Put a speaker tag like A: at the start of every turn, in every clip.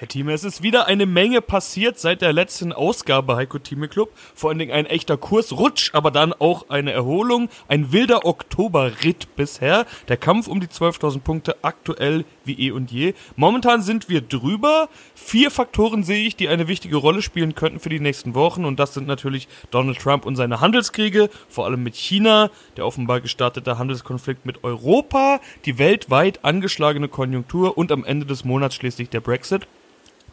A: Herr Thieme, es ist wieder eine Menge passiert seit der letzten Ausgabe Heiko Thieme Club. Vor allen Dingen ein echter Kursrutsch, aber dann auch eine Erholung. Ein wilder Oktoberritt bisher. Der Kampf um die 12.000 Punkte aktuell wie eh und je. Momentan sind wir drüber. Vier Faktoren sehe ich, die eine wichtige Rolle spielen könnten für die nächsten Wochen. Und das sind natürlich Donald Trump und seine Handelskriege, vor allem mit China, der offenbar gestartete Handelskonflikt mit Europa, die weltweit angeschlagene Konjunktur und am Ende des Monats schließlich der Brexit.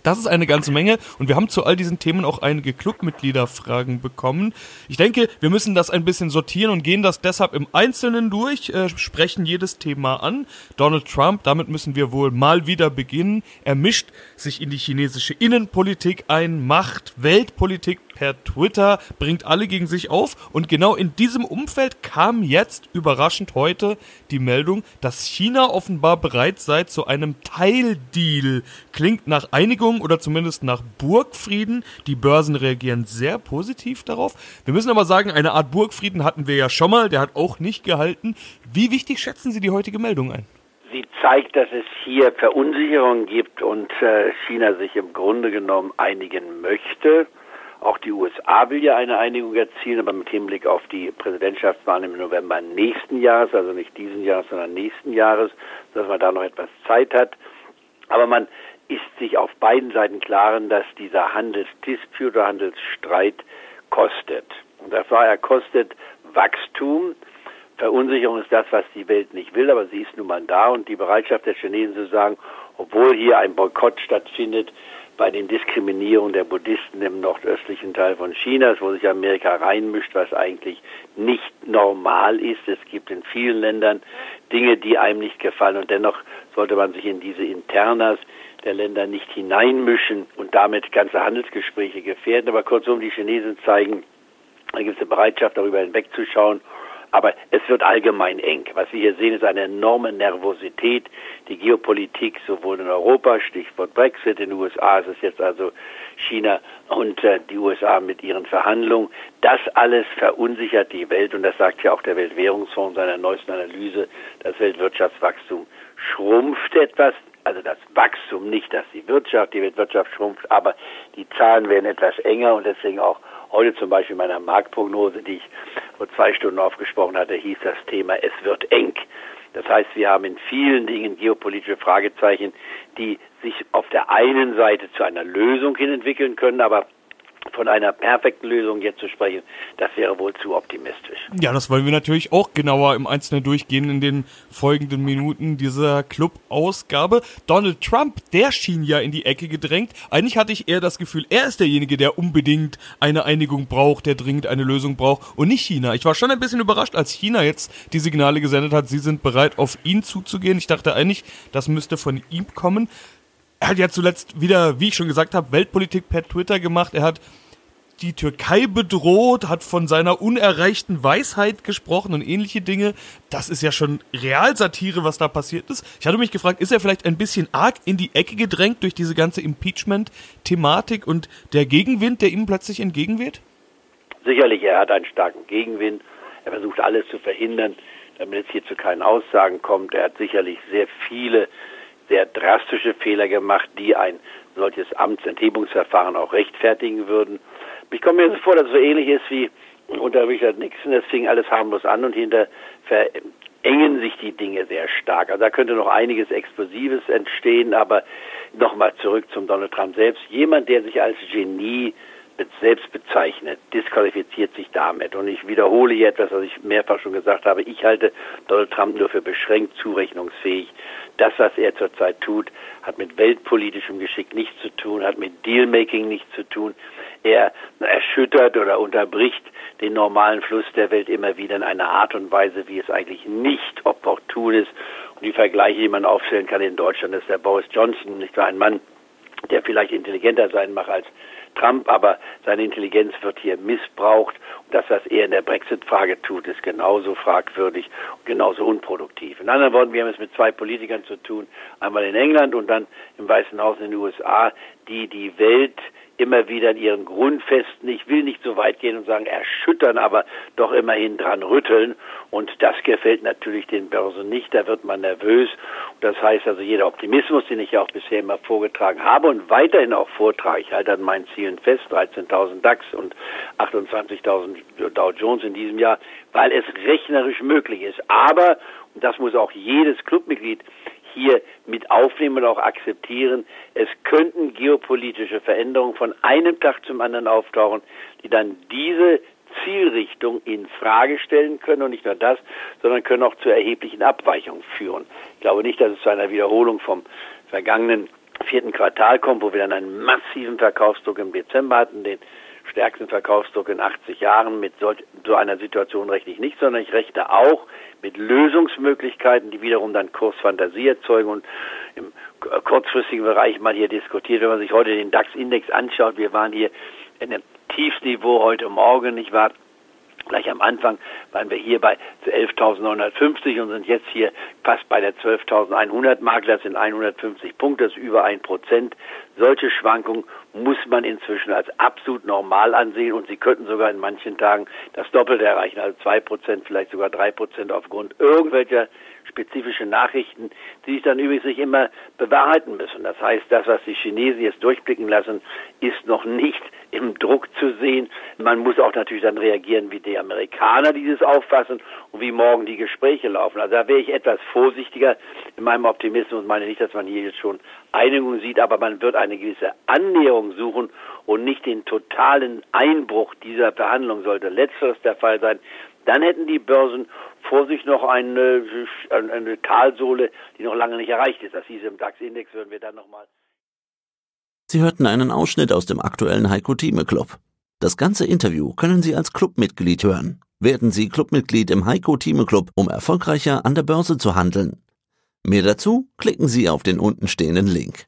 A: Das ist eine ganze Menge und wir haben zu all diesen Themen auch einige Clubmitgliederfragen bekommen. Ich denke, wir müssen das ein bisschen sortieren und gehen das deshalb im Einzelnen durch, äh, sprechen jedes Thema an. Donald Trump, damit müssen wir wohl mal wieder beginnen. Er mischt sich in die chinesische Innenpolitik ein, macht Weltpolitik per Twitter, bringt alle gegen sich auf und genau in diesem Umfeld kam jetzt überraschend heute die Meldung, dass China offenbar bereit sei zu einem Teildeal. Klingt nach Einigung oder zumindest nach Burgfrieden. Die Börsen reagieren sehr positiv darauf. Wir müssen aber sagen, eine Art Burgfrieden hatten wir ja schon mal, der hat auch nicht gehalten. Wie wichtig schätzen Sie die heutige Meldung ein?
B: Sie zeigt, dass es hier Verunsicherung gibt und äh, China sich im Grunde genommen einigen möchte. Auch die USA will ja eine Einigung erzielen, aber mit Hinblick auf die Präsidentschaftswahlen im November nächsten Jahres, also nicht diesen Jahres, sondern nächsten Jahres, dass man da noch etwas Zeit hat. Aber man ist sich auf beiden Seiten klaren, dass dieser Handelsdisput oder Handelsstreit kostet. Und das war, er kostet Wachstum. Verunsicherung ist das, was die Welt nicht will, aber sie ist nun mal da und die Bereitschaft der Chinesen zu sagen, obwohl hier ein Boykott stattfindet, bei den Diskriminierungen der Buddhisten im nordöstlichen Teil von Chinas, wo sich Amerika reinmischt, was eigentlich nicht normal ist. Es gibt in vielen Ländern Dinge, die einem nicht gefallen und dennoch sollte man sich in diese Internas der Länder nicht hineinmischen und damit ganze Handelsgespräche gefährden. Aber kurzum, die Chinesen zeigen, da gibt es eine Bereitschaft, darüber hinwegzuschauen aber es wird allgemein eng. Was wir hier sehen, ist eine enorme Nervosität. Die Geopolitik sowohl in Europa, Stichwort Brexit, in den USA ist es jetzt also China und äh, die USA mit ihren Verhandlungen. Das alles verunsichert die Welt und das sagt ja auch der Weltwährungsfonds in seiner neuesten Analyse. Das Weltwirtschaftswachstum schrumpft etwas also das Wachstum, nicht dass die Wirtschaft, die Weltwirtschaft schrumpft, aber die Zahlen werden etwas enger und deswegen auch heute zum Beispiel in meiner Marktprognose, die ich vor zwei Stunden aufgesprochen hatte, hieß das Thema, es wird eng. Das heißt, wir haben in vielen Dingen geopolitische Fragezeichen, die sich auf der einen Seite zu einer Lösung hin entwickeln können, aber von einer perfekten Lösung jetzt zu sprechen, das wäre wohl zu optimistisch.
A: Ja, das wollen wir natürlich auch genauer im Einzelnen durchgehen in den folgenden Minuten dieser Club-Ausgabe. Donald Trump, der schien ja in die Ecke gedrängt. Eigentlich hatte ich eher das Gefühl, er ist derjenige, der unbedingt eine Einigung braucht, der dringend eine Lösung braucht und nicht China. Ich war schon ein bisschen überrascht, als China jetzt die Signale gesendet hat, sie sind bereit, auf ihn zuzugehen. Ich dachte eigentlich, das müsste von ihm kommen. Er hat ja zuletzt wieder, wie ich schon gesagt habe, Weltpolitik per Twitter gemacht. Er hat die Türkei bedroht, hat von seiner unerreichten Weisheit gesprochen und ähnliche Dinge. Das ist ja schon Realsatire, was da passiert ist. Ich hatte mich gefragt, ist er vielleicht ein bisschen arg in die Ecke gedrängt durch diese ganze Impeachment-Thematik und der Gegenwind, der ihm plötzlich entgegenweht?
B: Sicherlich, er hat einen starken Gegenwind. Er versucht alles zu verhindern, damit es hier zu keinen Aussagen kommt. Er hat sicherlich sehr viele sehr drastische Fehler gemacht, die ein solches Amtsenthebungsverfahren auch rechtfertigen würden. Ich komme mir so vor, dass es so ähnlich ist wie unter Richard Nixon. Es fing alles harmlos an und hinter verengen sich die Dinge sehr stark. Also da könnte noch einiges Explosives entstehen, aber nochmal zurück zum Donald Trump selbst. Jemand, der sich als Genie selbst bezeichnet, disqualifiziert sich damit. Und ich wiederhole hier etwas, was ich mehrfach schon gesagt habe. Ich halte Donald Trump nur für beschränkt zurechnungsfähig. Das, was er zurzeit tut, hat mit weltpolitischem Geschick nichts zu tun, hat mit Dealmaking nichts zu tun. Er erschüttert oder unterbricht den normalen Fluss der Welt immer wieder in einer Art und Weise, wie es eigentlich nicht opportun ist. Und die Vergleiche, die man aufstellen kann in Deutschland, ist der Boris Johnson, nicht nur ein Mann, der vielleicht intelligenter sein mag als Trump, aber seine Intelligenz wird hier missbraucht. Und das, was er in der Brexit-Frage tut, ist genauso fragwürdig und genauso unproduktiv. In anderen Worten, wir haben es mit zwei Politikern zu tun, einmal in England und dann im Weißen Haus in den USA, die die Welt immer wieder in ihren Grundfesten, ich will nicht so weit gehen und sagen erschüttern, aber doch immerhin dran rütteln. Und das gefällt natürlich den Börsen nicht, da wird man nervös. Das heißt also, jeder Optimismus, den ich ja auch bisher immer vorgetragen habe und weiterhin auch vortrage, ich halte an meinen Zielen fest, 13.000 DAX und 28.000 Dow Jones in diesem Jahr, weil es rechnerisch möglich ist. Aber, und das muss auch jedes Clubmitglied hier aufnehmen und auch akzeptieren. Es könnten geopolitische Veränderungen von einem Tag zum anderen auftauchen, die dann diese Zielrichtung in Frage stellen können und nicht nur das, sondern können auch zu erheblichen Abweichungen führen. Ich glaube nicht, dass es zu einer Wiederholung vom vergangenen vierten Quartal kommt, wo wir dann einen massiven Verkaufsdruck im Dezember hatten, den stärksten Verkaufsdruck in 80 Jahren. Mit so, so einer Situation rechne ich nicht, sondern ich rechne auch mit Lösungsmöglichkeiten, die wiederum dann Kursfantasie erzeugen und im kurzfristigen Bereich mal hier diskutiert. Wenn man sich heute den DAX-Index anschaut, wir waren hier in einem Tiefsniveau heute Morgen, nicht wahr? Gleich am Anfang waren wir hier bei 11.950 und sind jetzt hier fast bei der 12.100 Marke. Das sind 150 Punkte, das ist über ein Prozent. Solche Schwankungen muss man inzwischen als absolut normal ansehen und sie könnten sogar in manchen Tagen das Doppelte erreichen, also zwei Prozent, vielleicht sogar drei Prozent aufgrund irgendwelcher spezifischen Nachrichten, die sich dann übrigens nicht immer bewahrheiten müssen. Das heißt, das, was die Chinesen jetzt durchblicken lassen, ist noch nicht im Druck zu sehen. Man muss auch natürlich dann reagieren, wie die Amerikaner dieses auffassen und wie morgen die Gespräche laufen. Also da wäre ich etwas vorsichtiger in meinem Optimismus und meine nicht, dass man hier jetzt schon Einigung sieht, aber man wird eine gewisse Annäherung suchen und nicht den totalen Einbruch dieser Verhandlung sollte letzteres der Fall sein. Dann hätten die Börsen vor sich noch eine, eine Talsohle, die noch lange nicht erreicht ist. Das hieß im DAX-Index, würden wir dann nochmal.
C: Sie hörten einen Ausschnitt aus dem aktuellen Heiko Thieme Club. Das ganze Interview können Sie als Clubmitglied hören. Werden Sie Clubmitglied im Heiko Thieme Club, um erfolgreicher an der Börse zu handeln. Mehr dazu klicken Sie auf den untenstehenden Link.